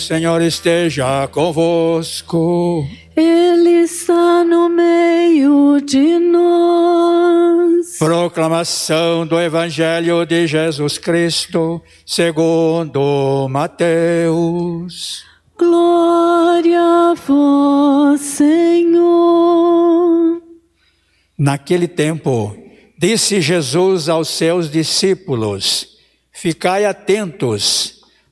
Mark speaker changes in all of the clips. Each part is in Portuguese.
Speaker 1: Senhor esteja convosco.
Speaker 2: Ele está no meio de nós.
Speaker 1: Proclamação do Evangelho de Jesus Cristo, segundo Mateus.
Speaker 2: Glória a vós, Senhor.
Speaker 1: Naquele tempo, disse Jesus aos seus discípulos: Ficai atentos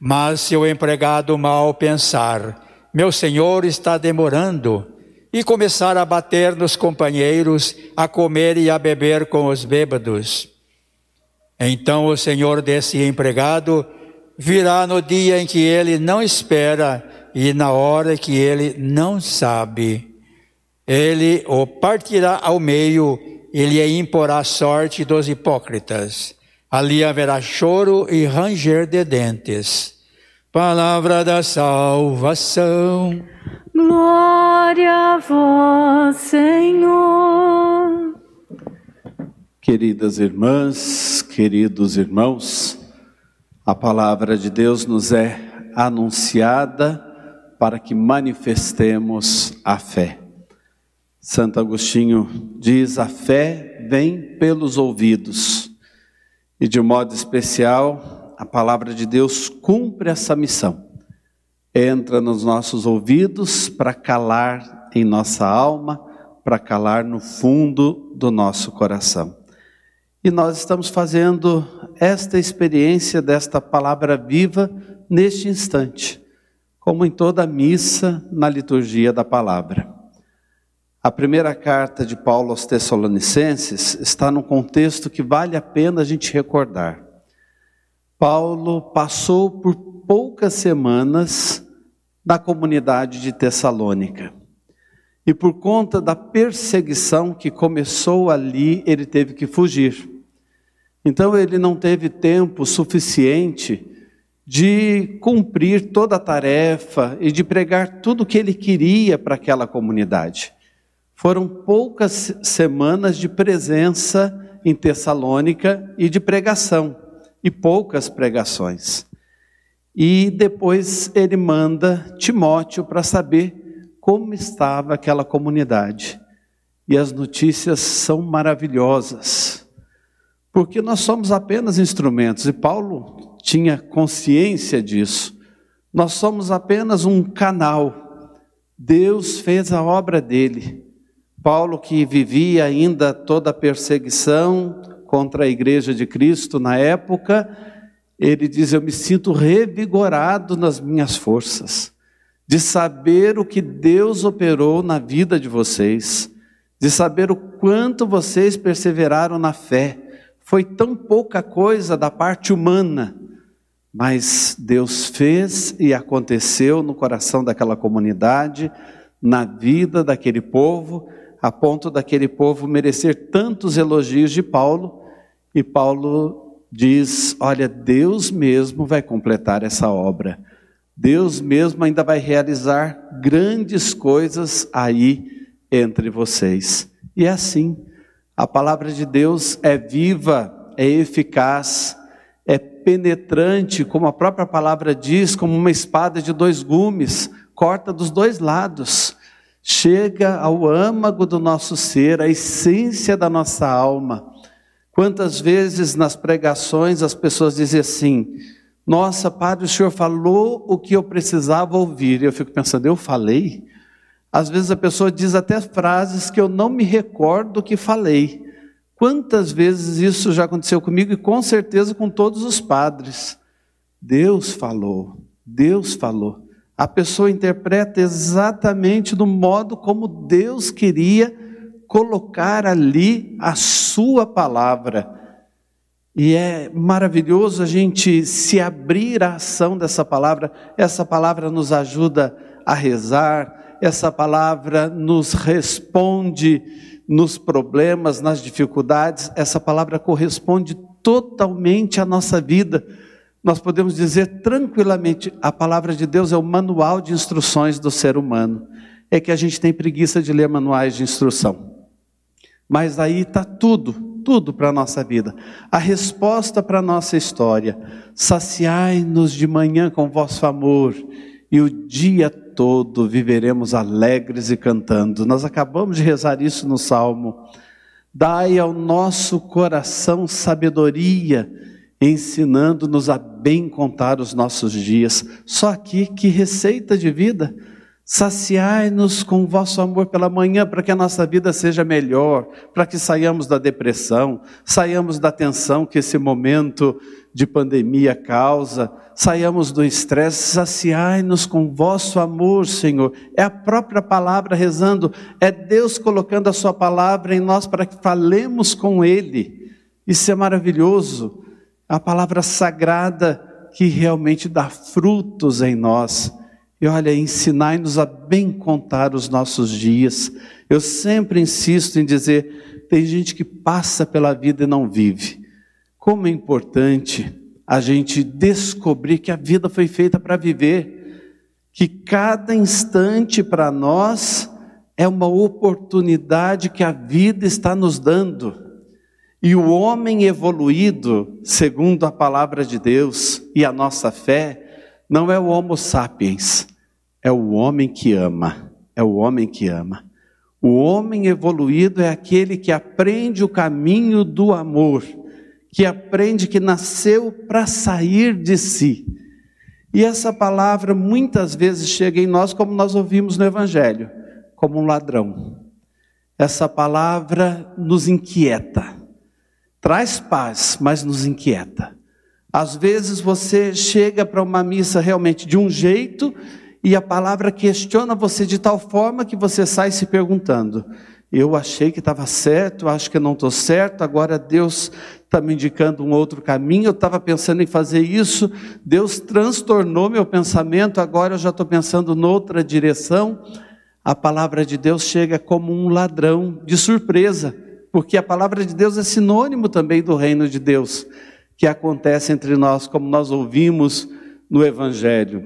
Speaker 1: Mas se o empregado mal pensar, meu senhor está demorando, e começar a bater nos companheiros, a comer e a beber com os bêbados, então o senhor desse empregado virá no dia em que ele não espera e na hora que ele não sabe. Ele o partirá ao meio e lhe imporá sorte dos hipócritas. Ali haverá choro e ranger de dentes. Palavra da salvação.
Speaker 2: Glória a vós, Senhor.
Speaker 3: Queridas irmãs, queridos irmãos, a palavra de Deus nos é anunciada para que manifestemos a fé. Santo Agostinho diz: a fé vem pelos ouvidos e de modo especial, a palavra de Deus cumpre essa missão. Entra nos nossos ouvidos para calar em nossa alma, para calar no fundo do nosso coração. E nós estamos fazendo esta experiência desta palavra viva neste instante, como em toda missa na liturgia da palavra. A primeira carta de Paulo aos Tessalonicenses está num contexto que vale a pena a gente recordar. Paulo passou por poucas semanas na comunidade de Tessalônica. E por conta da perseguição que começou ali, ele teve que fugir. Então ele não teve tempo suficiente de cumprir toda a tarefa e de pregar tudo o que ele queria para aquela comunidade. Foram poucas semanas de presença em Tessalônica e de pregação, e poucas pregações. E depois ele manda Timóteo para saber como estava aquela comunidade. E as notícias são maravilhosas, porque nós somos apenas instrumentos, e Paulo tinha consciência disso. Nós somos apenas um canal. Deus fez a obra dele. Paulo, que vivia ainda toda a perseguição contra a igreja de Cristo na época, ele diz: Eu me sinto revigorado nas minhas forças, de saber o que Deus operou na vida de vocês, de saber o quanto vocês perseveraram na fé. Foi tão pouca coisa da parte humana, mas Deus fez e aconteceu no coração daquela comunidade, na vida daquele povo a ponto daquele povo merecer tantos elogios de Paulo, e Paulo diz: Olha, Deus mesmo vai completar essa obra, Deus mesmo ainda vai realizar grandes coisas aí entre vocês. E é assim, a palavra de Deus é viva, é eficaz, é penetrante, como a própria palavra diz, como uma espada de dois gumes, corta dos dois lados chega ao âmago do nosso ser, a essência da nossa alma. Quantas vezes nas pregações as pessoas dizem assim: Nossa, Padre, o senhor falou o que eu precisava ouvir. Eu fico pensando, eu falei? Às vezes a pessoa diz até frases que eu não me recordo que falei. Quantas vezes isso já aconteceu comigo e com certeza com todos os padres. Deus falou, Deus falou. A pessoa interpreta exatamente do modo como Deus queria colocar ali a sua palavra. E é maravilhoso a gente se abrir à ação dessa palavra. Essa palavra nos ajuda a rezar, essa palavra nos responde nos problemas, nas dificuldades, essa palavra corresponde totalmente à nossa vida. Nós podemos dizer tranquilamente: a palavra de Deus é o manual de instruções do ser humano. É que a gente tem preguiça de ler manuais de instrução. Mas aí está tudo, tudo para a nossa vida. A resposta para a nossa história. Saciai-nos de manhã com vosso amor, e o dia todo viveremos alegres e cantando. Nós acabamos de rezar isso no Salmo. Dai ao nosso coração sabedoria, ensinando-nos a bem contar os nossos dias. Só aqui, que receita de vida! Saciai-nos com o vosso amor pela manhã, para que a nossa vida seja melhor, para que saiamos da depressão, saiamos da tensão que esse momento de pandemia causa, saiamos do estresse, saciai-nos com o vosso amor, Senhor. É a própria palavra rezando, é Deus colocando a sua palavra em nós para que falemos com Ele. Isso é maravilhoso. A palavra sagrada que realmente dá frutos em nós. E olha, ensinai-nos a bem contar os nossos dias. Eu sempre insisto em dizer: tem gente que passa pela vida e não vive. Como é importante a gente descobrir que a vida foi feita para viver, que cada instante para nós é uma oportunidade que a vida está nos dando. E o homem evoluído, segundo a palavra de Deus e a nossa fé, não é o Homo sapiens, é o homem que ama. É o homem que ama. O homem evoluído é aquele que aprende o caminho do amor, que aprende que nasceu para sair de si. E essa palavra muitas vezes chega em nós, como nós ouvimos no Evangelho, como um ladrão. Essa palavra nos inquieta, traz paz, mas nos inquieta. Às vezes você chega para uma missa realmente de um jeito e a palavra questiona você de tal forma que você sai se perguntando: eu achei que estava certo, acho que não estou certo, agora Deus está me indicando um outro caminho, eu estava pensando em fazer isso, Deus transtornou meu pensamento, agora eu já estou pensando noutra direção. A palavra de Deus chega como um ladrão de surpresa, porque a palavra de Deus é sinônimo também do reino de Deus que acontece entre nós, como nós ouvimos no Evangelho.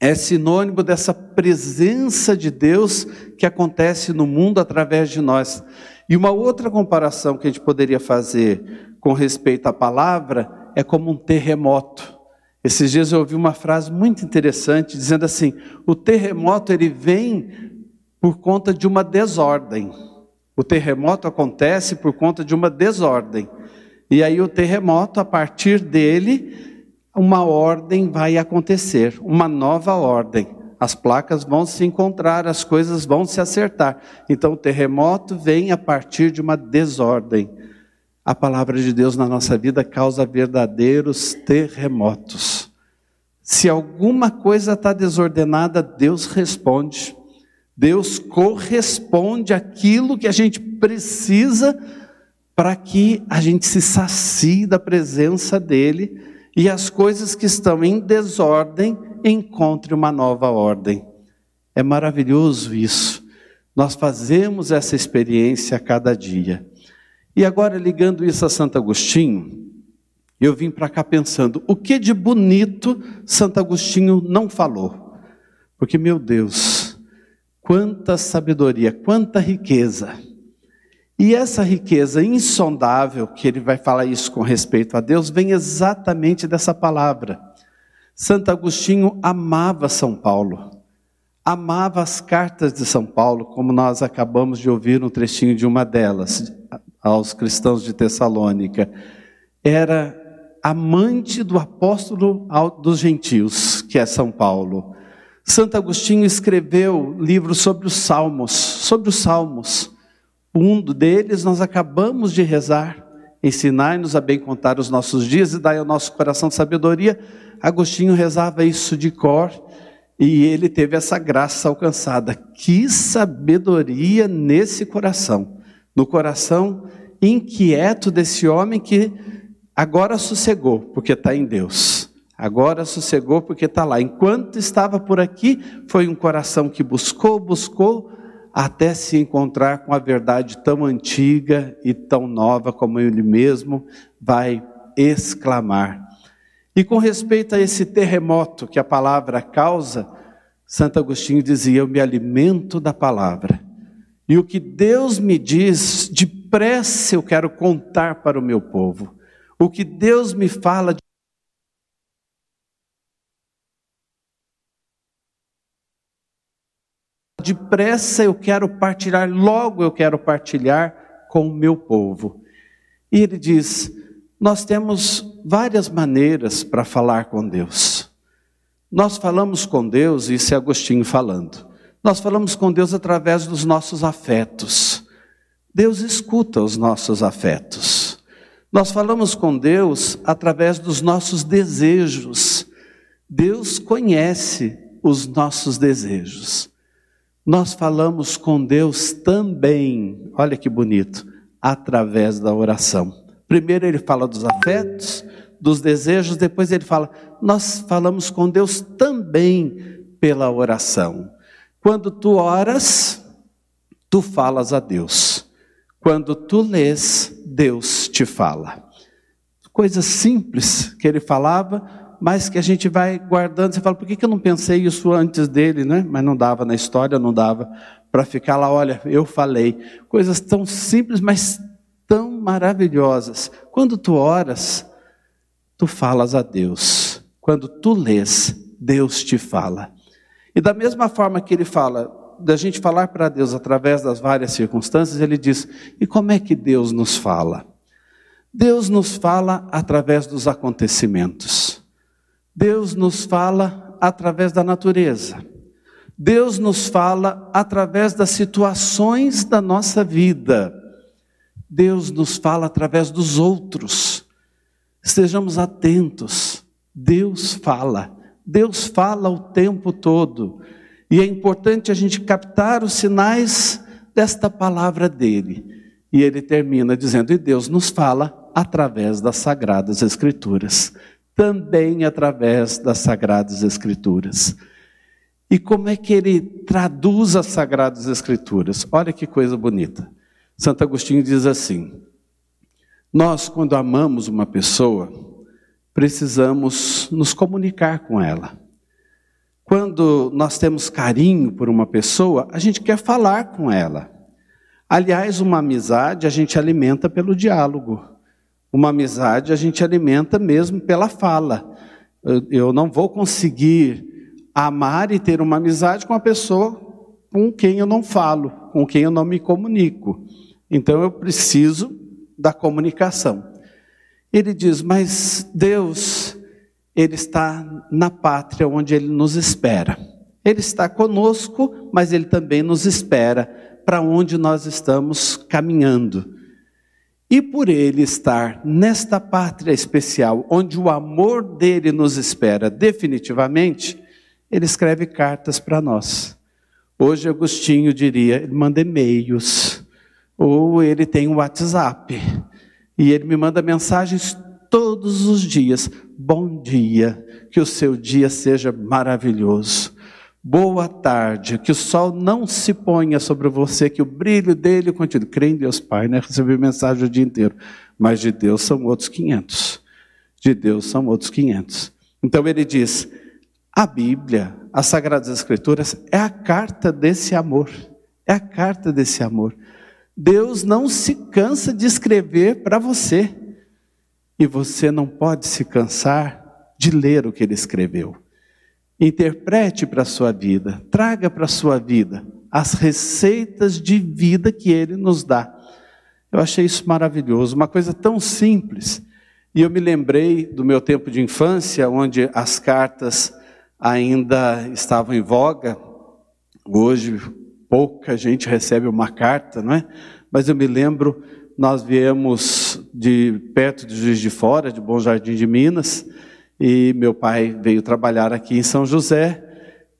Speaker 3: É sinônimo dessa presença de Deus que acontece no mundo através de nós. E uma outra comparação que a gente poderia fazer com respeito à palavra é como um terremoto. Esses dias eu ouvi uma frase muito interessante dizendo assim: o terremoto ele vem por conta de uma desordem. O terremoto acontece por conta de uma desordem. E aí o terremoto, a partir dele, uma ordem vai acontecer, uma nova ordem. As placas vão se encontrar, as coisas vão se acertar. Então o terremoto vem a partir de uma desordem. A palavra de Deus na nossa vida causa verdadeiros terremotos. Se alguma coisa está desordenada, Deus responde. Deus corresponde àquilo que a gente precisa para que a gente se sacie da presença dele e as coisas que estão em desordem encontrem uma nova ordem. É maravilhoso isso. Nós fazemos essa experiência a cada dia. E agora, ligando isso a Santo Agostinho, eu vim para cá pensando: o que de bonito Santo Agostinho não falou? Porque, meu Deus, quanta sabedoria, quanta riqueza. E essa riqueza insondável, que ele vai falar isso com respeito a Deus, vem exatamente dessa palavra. Santo Agostinho amava São Paulo, amava as cartas de São Paulo, como nós acabamos de ouvir um trechinho de uma delas, aos cristãos de Tessalônica. Era amante do apóstolo dos gentios, que é São Paulo. Santo Agostinho escreveu livros sobre os salmos, sobre os salmos. Um deles nós acabamos de rezar. Ensinai-nos a bem contar os nossos dias e dai ao nosso coração sabedoria. Agostinho rezava isso de cor e ele teve essa graça alcançada. Que sabedoria nesse coração, no coração inquieto desse homem que agora sossegou, porque está em Deus. Agora sossegou porque está lá. Enquanto estava por aqui, foi um coração que buscou, buscou, até se encontrar com a verdade tão antiga e tão nova como ele mesmo vai exclamar. E com respeito a esse terremoto que a palavra causa, Santo Agostinho dizia: Eu me alimento da palavra. E o que Deus me diz, depressa eu quero contar para o meu povo. O que Deus me fala, depressa eu quero partilhar, logo eu quero partilhar com o meu povo. E ele diz: nós temos várias maneiras para falar com Deus. Nós falamos com Deus, isso é Agostinho falando. Nós falamos com Deus através dos nossos afetos. Deus escuta os nossos afetos. Nós falamos com Deus através dos nossos desejos. Deus conhece os nossos desejos nós falamos com Deus também, olha que bonito, através da oração. Primeiro ele fala dos afetos, dos desejos, depois ele fala, nós falamos com Deus também pela oração. Quando tu oras, tu falas a Deus. Quando tu lês, Deus te fala. Coisa simples que ele falava, mas que a gente vai guardando. Você fala, por que eu não pensei isso antes dele, né? Mas não dava na história, não dava para ficar lá, olha, eu falei. Coisas tão simples, mas tão maravilhosas. Quando tu oras, tu falas a Deus. Quando tu lês, Deus te fala. E da mesma forma que ele fala, da gente falar para Deus através das várias circunstâncias, ele diz: e como é que Deus nos fala? Deus nos fala através dos acontecimentos. Deus nos fala através da natureza. Deus nos fala através das situações da nossa vida. Deus nos fala através dos outros. Estejamos atentos. Deus fala. Deus fala o tempo todo. E é importante a gente captar os sinais desta palavra dele. E ele termina dizendo: E Deus nos fala através das sagradas Escrituras também através das Sagradas Escrituras. E como é que ele traduz as Sagradas Escrituras? Olha que coisa bonita. Santo Agostinho diz assim: Nós, quando amamos uma pessoa, precisamos nos comunicar com ela. Quando nós temos carinho por uma pessoa, a gente quer falar com ela. Aliás, uma amizade a gente alimenta pelo diálogo. Uma amizade a gente alimenta mesmo pela fala. Eu não vou conseguir amar e ter uma amizade com uma pessoa com quem eu não falo, com quem eu não me comunico. Então eu preciso da comunicação. Ele diz: Mas Deus, Ele está na pátria onde Ele nos espera. Ele está conosco, mas Ele também nos espera para onde nós estamos caminhando. E por ele estar nesta pátria especial, onde o amor dele nos espera definitivamente, ele escreve cartas para nós. Hoje Agostinho diria, ele manda e-mails, ou ele tem um WhatsApp, e ele me manda mensagens todos os dias. Bom dia, que o seu dia seja maravilhoso. Boa tarde, que o sol não se ponha sobre você, que o brilho dele continue. Crê em Deus Pai, né? Recebi mensagem o dia inteiro. Mas de Deus são outros 500. De Deus são outros 500. Então ele diz: a Bíblia, as Sagradas Escrituras, é a carta desse amor. É a carta desse amor. Deus não se cansa de escrever para você. E você não pode se cansar de ler o que ele escreveu. Interprete para a sua vida, traga para a sua vida as receitas de vida que ele nos dá. Eu achei isso maravilhoso, uma coisa tão simples. E eu me lembrei do meu tempo de infância, onde as cartas ainda estavam em voga. Hoje pouca gente recebe uma carta, não é? Mas eu me lembro, nós viemos de perto de Juiz de Fora, de Bom Jardim de Minas, e meu pai veio trabalhar aqui em São José.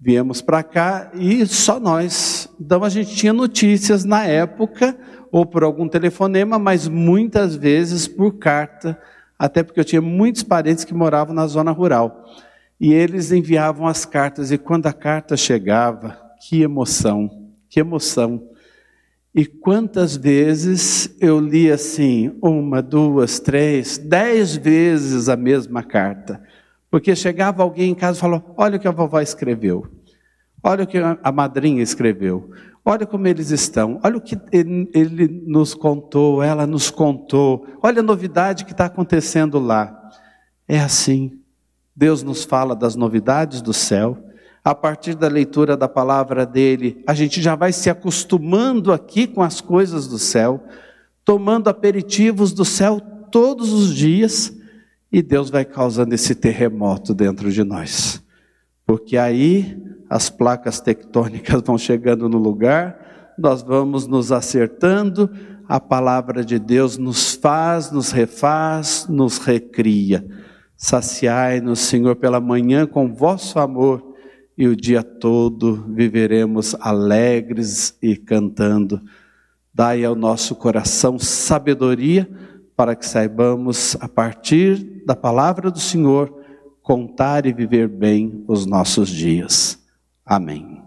Speaker 3: Viemos para cá e só nós. Então a gente tinha notícias na época, ou por algum telefonema, mas muitas vezes por carta, até porque eu tinha muitos parentes que moravam na zona rural. E eles enviavam as cartas, e quando a carta chegava, que emoção, que emoção. E quantas vezes eu li assim, uma, duas, três, dez vezes a mesma carta. Porque chegava alguém em casa e falou: Olha o que a vovó escreveu, olha o que a madrinha escreveu, olha como eles estão, olha o que ele, ele nos contou, ela nos contou, olha a novidade que está acontecendo lá. É assim. Deus nos fala das novidades do céu, a partir da leitura da palavra dele, a gente já vai se acostumando aqui com as coisas do céu, tomando aperitivos do céu todos os dias, e Deus vai causando esse terremoto dentro de nós. Porque aí as placas tectônicas vão chegando no lugar, nós vamos nos acertando, a palavra de Deus nos faz, nos refaz, nos recria. Saciai-nos, Senhor, pela manhã com vosso amor e o dia todo viveremos alegres e cantando. Dai ao nosso coração sabedoria para que saibamos, a partir da palavra do Senhor, contar e viver bem os nossos dias. Amém.